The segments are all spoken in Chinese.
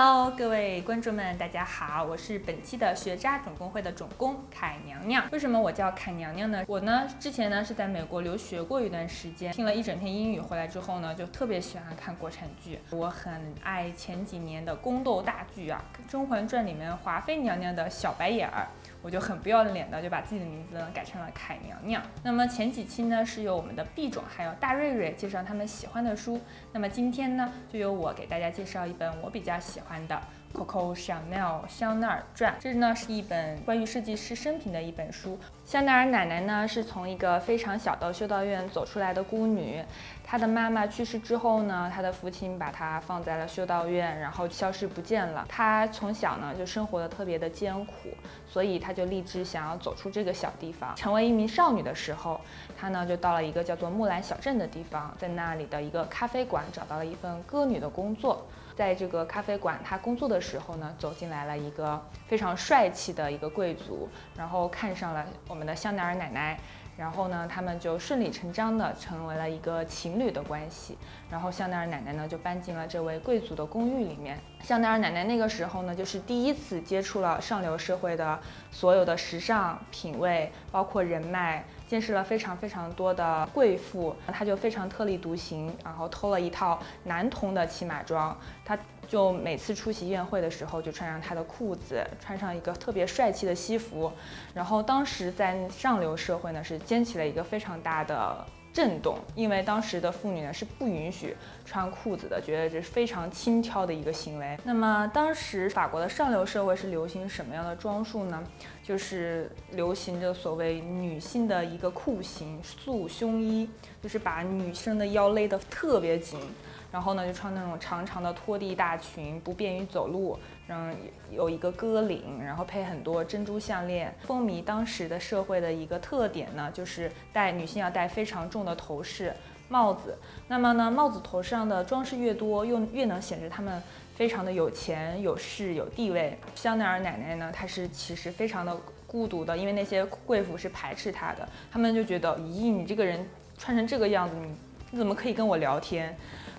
Hello，各位观众们，大家好，我是本期的学渣总工会的总工凯娘娘。为什么我叫凯娘娘呢？我呢之前呢是在美国留学过一段时间，听了一整天英语回来之后呢，就特别喜欢看国产剧。我很爱前几年的宫斗大剧啊，《甄嬛传》里面华妃娘娘的小白眼儿。我就很不要脸的就把自己的名字呢改成了凯娘娘。那么前几期呢是由我们的毕总还有大瑞瑞介绍他们喜欢的书，那么今天呢就由我给大家介绍一本我比较喜欢的。Coco Chanel 香奈儿传，这呢是一本关于设计师生平的一本书。香奈儿奶奶呢是从一个非常小的修道院走出来的孤女，她的妈妈去世之后呢，她的父亲把她放在了修道院，然后消失不见了。她从小呢就生活的特别的艰苦，所以她就立志想要走出这个小地方，成为一名少女的时候，她呢就到了一个叫做木兰小镇的地方，在那里的一个咖啡馆找到了一份歌女的工作。在这个咖啡馆，他工作的时候呢，走进来了一个非常帅气的一个贵族，然后看上了我们的香奈儿奶奶。然后呢，他们就顺理成章的成为了一个情侣的关系。然后香奈儿奶奶呢就搬进了这位贵族的公寓里面。香奈儿奶奶那个时候呢，就是第一次接触了上流社会的所有的时尚品味，包括人脉，见识了非常非常多的贵妇。她就非常特立独行，然后偷了一套男童的骑马装。她就每次出席宴会的时候，就穿上她的裤子，穿上一个特别帅气的西服。然后当时在上流社会呢，是掀起了一个非常大的震动，因为当时的妇女呢是不允许穿裤子的，觉得这是非常轻佻的一个行为。那么当时法国的上流社会是流行什么样的装束呢？就是流行着所谓女性的一个裤型束胸衣，就是把女生的腰勒得特别紧。然后呢，就穿那种长长的拖地大裙，不便于走路，然后有一个歌领，然后配很多珍珠项链。风靡当时的社会的一个特点呢，就是戴女性要戴非常重的头饰、帽子。那么呢，帽子头上的装饰越多，又越能显示她们非常的有钱、有势、有地位。香奈儿奶奶呢，她是其实非常的孤独的，因为那些贵妇是排斥她的，他们就觉得，咦，你这个人穿成这个样子，你你怎么可以跟我聊天？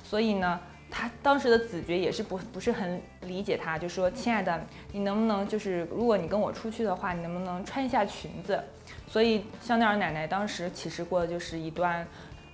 所以呢，他当时的子爵也是不不是很理解他，就说：“亲爱的，你能不能就是如果你跟我出去的话，你能不能穿一下裙子？”所以香奈儿奶奶当时其实过的就是一段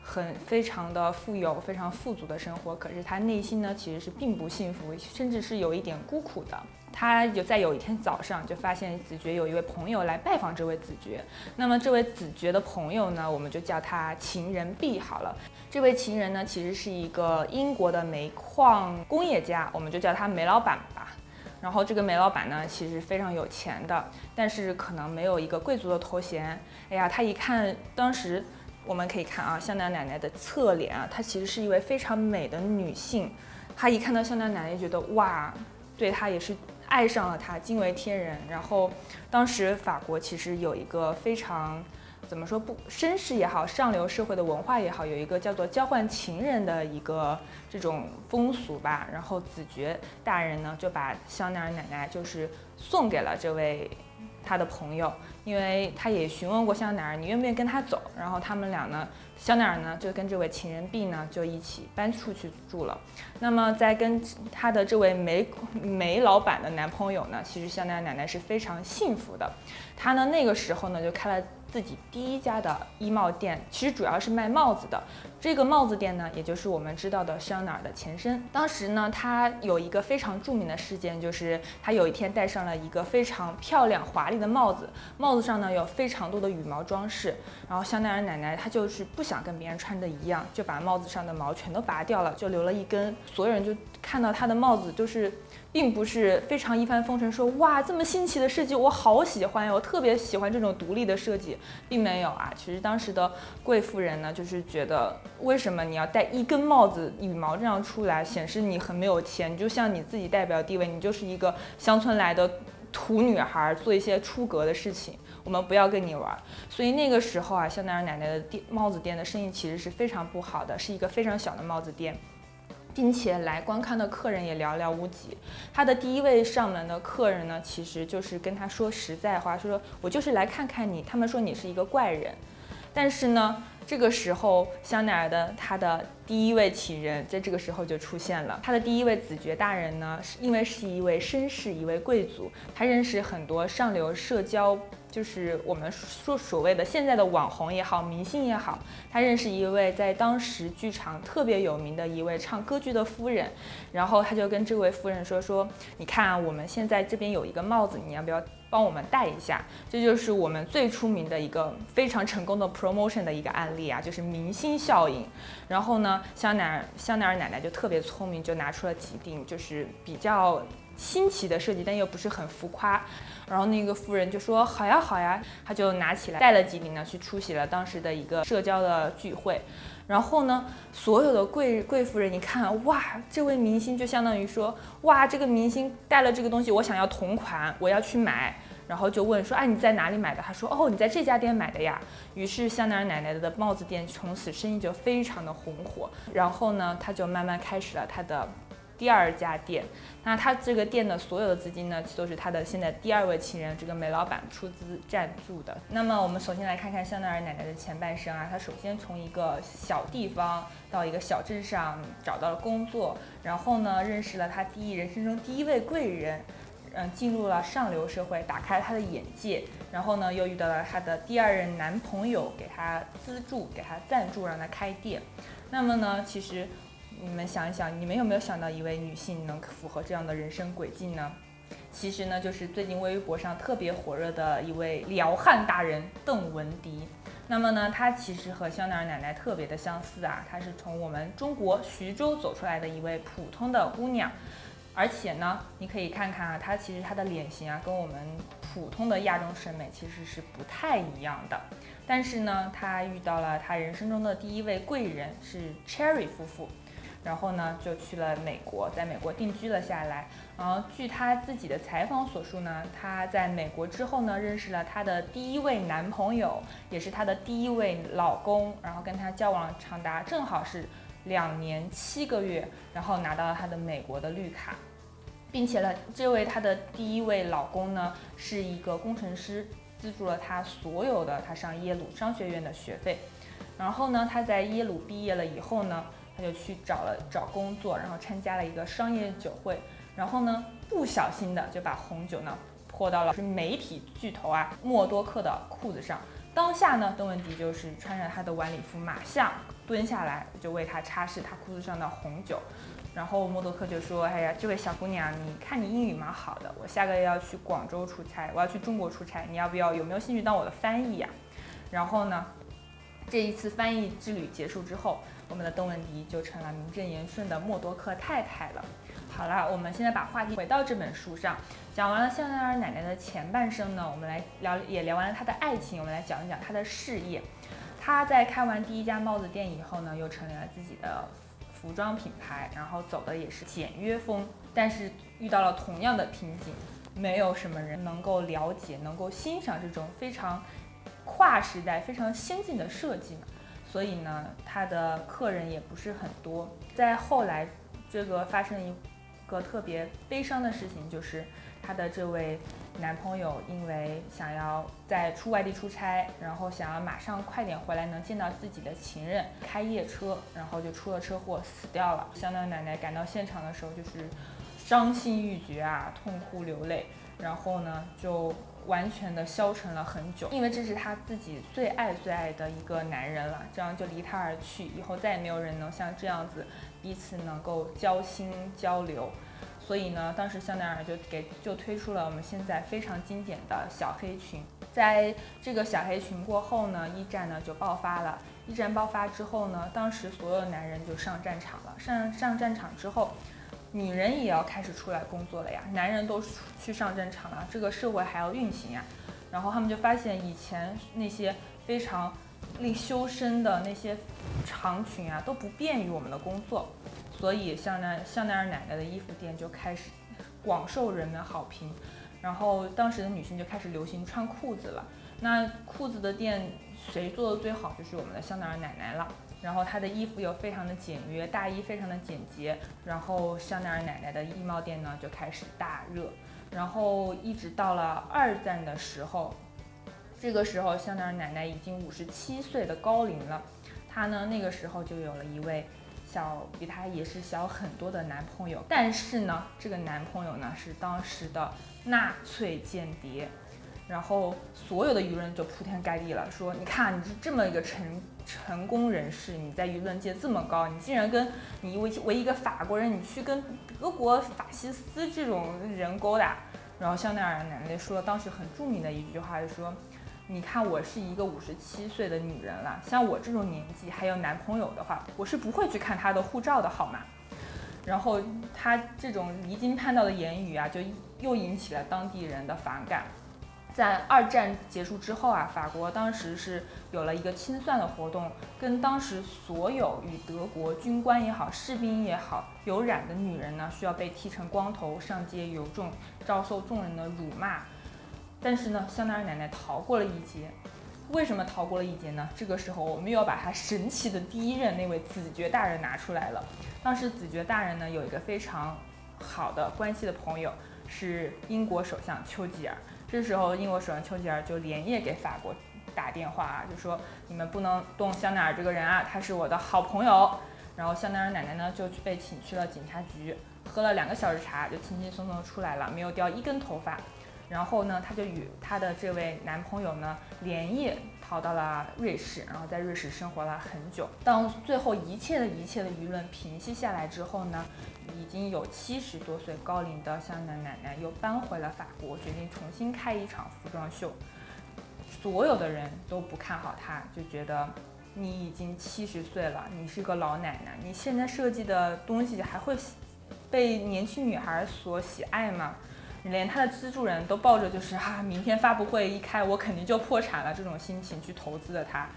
很非常的富有、非常富足的生活，可是她内心呢其实是并不幸福，甚至是有一点孤苦的。他有在有一天早上就发现子爵有一位朋友来拜访这位子爵，那么这位子爵的朋友呢，我们就叫他情人 B 好了。这位情人呢，其实是一个英国的煤矿工业家，我们就叫他煤老板吧。然后这个煤老板呢，其实非常有钱的，但是可能没有一个贵族的头衔。哎呀，他一看，当时我们可以看啊，香奈儿奶奶的侧脸啊，她其实是一位非常美的女性。她一看到香奈儿奶奶，觉得哇，对她也是爱上了他，惊为天人。然后当时法国其实有一个非常。怎么说不绅士也好，上流社会的文化也好，有一个叫做交换情人的一个这种风俗吧。然后子爵大人呢就把香奈儿奶奶就是送给了这位他的朋友，因为他也询问过香奈儿你愿不愿意跟他走。然后他们俩呢，香奈儿呢就跟这位情人 B 呢就一起搬出去住了。那么在跟他的这位煤煤老板的男朋友呢，其实香奈儿奶奶是非常幸福的。她呢那个时候呢就开了。自己第一家的衣帽店，其实主要是卖帽子的。这个帽子店呢，也就是我们知道的香奈儿的前身。当时呢，他有一个非常著名的事件，就是他有一天戴上了一个非常漂亮华丽的帽子，帽子上呢有非常多的羽毛装饰。然后香奈儿奶奶她就是不想跟别人穿的一样，就把帽子上的毛全都拔掉了，就留了一根。所有人就看到她的帽子，就是。并不是非常一帆风顺，说哇这么新奇的设计，我好喜欢哟，我特别喜欢这种独立的设计，并没有啊。其实当时的贵妇人呢，就是觉得为什么你要戴一根帽子羽毛这样出来，显示你很没有钱，你就像你自己代表地位，你就是一个乡村来的土女孩，做一些出格的事情，我们不要跟你玩。所以那个时候啊，香奈儿奶奶的店帽子店的生意其实是非常不好的，是一个非常小的帽子店。并且来观看的客人也寥寥无几。他的第一位上门的客人呢，其实就是跟他说实在话，说我就是来看看你。他们说你是一个怪人，但是呢，这个时候，香奈儿的他的第一位情人在这个时候就出现了。他的第一位子爵大人呢，是因为是一位绅士，一位贵族，他认识很多上流社交，就是我们说所谓的现在的网红也好，明星也好。他认识一位在当时剧场特别有名的一位唱歌剧的夫人，然后他就跟这位夫人说说，你看啊，我们现在这边有一个帽子，你要不要？帮我们戴一下，这就是我们最出名的一个非常成功的 promotion 的一个案例啊，就是明星效应。然后呢，香奈儿香奈儿奶奶就特别聪明，就拿出了几顶就是比较新奇的设计，但又不是很浮夸。然后那个夫人就说好呀好呀，她就拿起来戴了几顶呢，去出席了当时的一个社交的聚会。然后呢，所有的贵贵夫人一看，哇，这位明星就相当于说，哇，这个明星戴了这个东西，我想要同款，我要去买。然后就问说，哎，你在哪里买的？他说，哦，你在这家店买的呀。于是香奈儿奶奶的帽子店从此生意就非常的红火。然后呢，他就慢慢开始了他的第二家店。那他这个店的所有的资金呢，都是他的现在第二位情人这个梅老板出资赞助的。那么我们首先来看看香奈儿奶奶的前半生啊，她首先从一个小地方到一个小镇上找到了工作，然后呢，认识了她第一人生中第一位贵人。嗯，进入了上流社会，打开了他的眼界。然后呢，又遇到了她的第二任男朋友，给她资助，给她赞助，让她开店。那么呢，其实你们想一想，你们有没有想到一位女性能符合这样的人生轨迹呢？其实呢，就是最近微博上特别火热的一位撩汉大人邓文迪。那么呢，她其实和香奈儿奶奶特别的相似啊，她是从我们中国徐州走出来的一位普通的姑娘。而且呢，你可以看看啊，她其实她的脸型啊，跟我们普通的亚洲审美其实是不太一样的。但是呢，她遇到了她人生中的第一位贵人，是 Cherry 夫妇，然后呢就去了美国，在美国定居了下来。然后据她自己的采访所述呢，她在美国之后呢，认识了她的第一位男朋友，也是她的第一位老公，然后跟他交往长达正好是。两年七个月，然后拿到了她的美国的绿卡，并且呢，这位她的第一位老公呢是一个工程师，资助了她所有的她上耶鲁商学院的学费。然后呢，她在耶鲁毕业了以后呢，他就去找了找工作，然后参加了一个商业酒会，然后呢，不小心的就把红酒呢泼到了是媒体巨头啊默多克的裤子上。当下呢，邓文迪就是穿着他的晚礼服，马上蹲下来就为他擦拭他裤子上的红酒。然后默多克就说：“哎呀，这位小姑娘，你看你英语蛮好的，我下个月要去广州出差，我要去中国出差，你要不要？有没有兴趣当我的翻译呀？”然后呢，这一次翻译之旅结束之后，我们的邓文迪就成了名正言顺的默多克太太了。好了，我们现在把话题回到这本书上，讲完了香奈儿奶奶的前半生呢，我们来聊，也聊完了她的爱情，我们来讲一讲她的事业。她在开完第一家帽子店以后呢，又成立了自己的服装品牌，然后走的也是简约风，但是遇到了同样的瓶颈，没有什么人能够了解、能够欣赏这种非常跨时代、非常先进的设计嘛，所以呢，她的客人也不是很多。在后来，这个发生一。个特别悲伤的事情就是，她的这位男朋友因为想要在出外地出差，然后想要马上快点回来能见到自己的情人，开夜车，然后就出了车祸死掉了。香奈儿奶奶赶到现场的时候就是伤心欲绝啊，痛哭流泪，然后呢就完全的消沉了很久，因为这是她自己最爱最爱的一个男人了，这样就离她而去，以后再也没有人能像这样子。彼此能够交心交流，所以呢，当时香奈儿就给就推出了我们现在非常经典的小黑裙。在这个小黑裙过后呢，一战呢就爆发了。一战爆发之后呢，当时所有男人就上战场了。上上战场之后，女人也要开始出来工作了呀。男人都去上战场了，这个社会还要运行呀。然后他们就发现以前那些非常。令修身的那些长裙啊都不便于我们的工作，所以香奈香奈儿奶奶的衣服店就开始广受人们好评。然后当时的女性就开始流行穿裤子了。那裤子的店谁做的最好就是我们的香奈儿奶奶了。然后她的衣服又非常的简约，大衣非常的简洁。然后香奈儿奶奶的衣帽店呢就开始大热。然后一直到了二战的时候。这个时候，香奈儿奶奶已经五十七岁的高龄了。她呢，那个时候就有了一位小比她也是小很多的男朋友，但是呢，这个男朋友呢是当时的纳粹间谍。然后所有的舆论就铺天盖地了，说你看你是这么一个成成功人士，你在舆论界这么高，你竟然跟你为为一个法国人，你去跟德国法西斯这种人勾搭。然后香奈儿奶奶说当时很著名的一句话，就说。你看，我是一个五十七岁的女人了，像我这种年纪还有男朋友的话，我是不会去看他的护照的，好吗？然后他这种离经叛道的言语啊，就又引起了当地人的反感。在二战结束之后啊，法国当时是有了一个清算的活动，跟当时所有与德国军官也好、士兵也好有染的女人呢，需要被剃成光头上街游众，遭受众人的辱骂。但是呢，香奈儿奶奶逃过了一劫。为什么逃过了一劫呢？这个时候，我们又要把她神奇的第一任那位子爵大人拿出来了。当时子爵大人呢，有一个非常好的关系的朋友，是英国首相丘吉尔。这时候，英国首相丘吉尔就连夜给法国打电话啊，就说你们不能动香奈儿这个人啊，他是我的好朋友。然后香奈儿奶奶呢，就被请去了警察局，喝了两个小时茶，就轻轻松松出来了，没有掉一根头发。然后呢，她就与她的这位男朋友呢连夜逃到了瑞士，然后在瑞士生活了很久。当最后一切的一切的舆论平息下来之后呢，已经有七十多岁高龄的香奈儿奶奶又搬回了法国，决定重新开一场服装秀。所有的人都不看好她，就觉得你已经七十岁了，你是个老奶奶，你现在设计的东西还会被年轻女孩所喜爱吗？连他的资助人都抱着就是哈，明天发布会一开，我肯定就破产了这种心情去投资的他。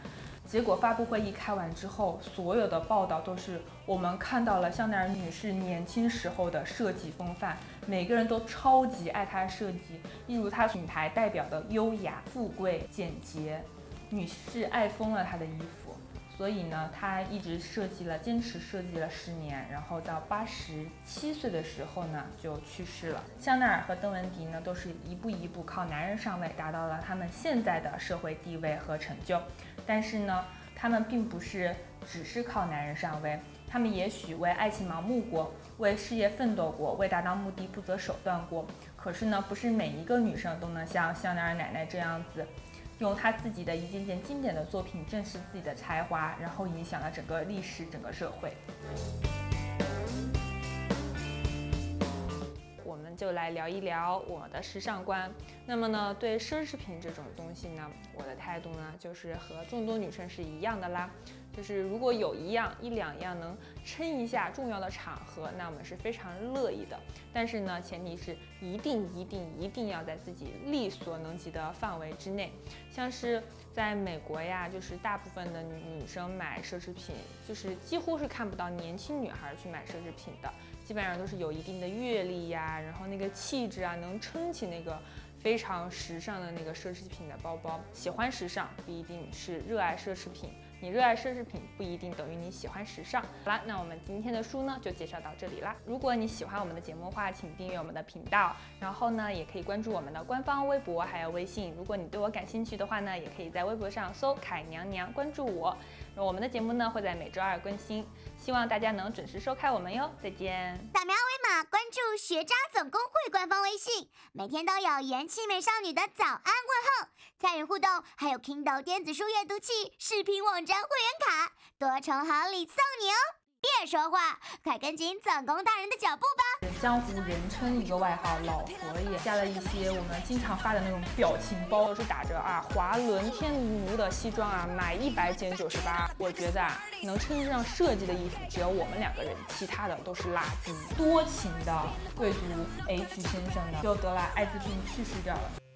结果发布会一开完之后，所有的报道都是我们看到了香奈儿女士年轻时候的设计风范，每个人都超级爱她设计，一如她品牌代表的优雅、富贵、简洁，女士爱疯了她的衣服。所以呢，他一直设计了，坚持设计了十年，然后到八十七岁的时候呢，就去世了。香奈儿和邓文迪呢，都是一步一步靠男人上位，达到了他们现在的社会地位和成就。但是呢，他们并不是只是靠男人上位，他们也许为爱情盲目过，为事业奋斗过，为达到目的不择手段过。可是呢，不是每一个女生都能像香奈儿奶奶这样子。用他自己的一件件经典的作品证实自己的才华，然后影响了整个历史、整个社会。我们就来聊一聊我的时尚观。那么呢，对奢侈品这种东西呢，我的态度呢，就是和众多女生是一样的啦。就是如果有一样一两样能撑一下重要的场合，那我们是非常乐意的。但是呢，前提是一定一定一定要在自己力所能及的范围之内。像是在美国呀，就是大部分的女生买奢侈品，就是几乎是看不到年轻女孩去买奢侈品的，基本上都是有一定的阅历呀，然后那个气质啊，能撑起那个非常时尚的那个奢侈品的包包。喜欢时尚不一定是热爱奢侈品。你热爱奢侈品不一定等于你喜欢时尚。好了，那我们今天的书呢就介绍到这里啦。如果你喜欢我们的节目的话，请订阅我们的频道，然后呢也可以关注我们的官方微博还有微信。如果你对我感兴趣的话呢，也可以在微博上搜“凯娘娘”关注我。我们的节目呢会在每周二更新，希望大家能准时收看我们哟。再见。扫描二维码关注学渣总工会官方微信，每天都有元气美少女的早安问候。参与互动，还有 Kindle 电子书阅读器、视频网站会员卡，多重好礼送你哦！别说话，快跟紧总工大人的脚步吧！江湖人称一个外号“老佛爷”，加了一些我们经常发的那种表情包，都是打着啊华伦天奴的西装啊，买一百减九十八。我觉得啊，能称得上设计的衣服只有我们两个人，其他的都是垃圾。多情的贵族 H 先生呢，就得了艾滋病去世掉了。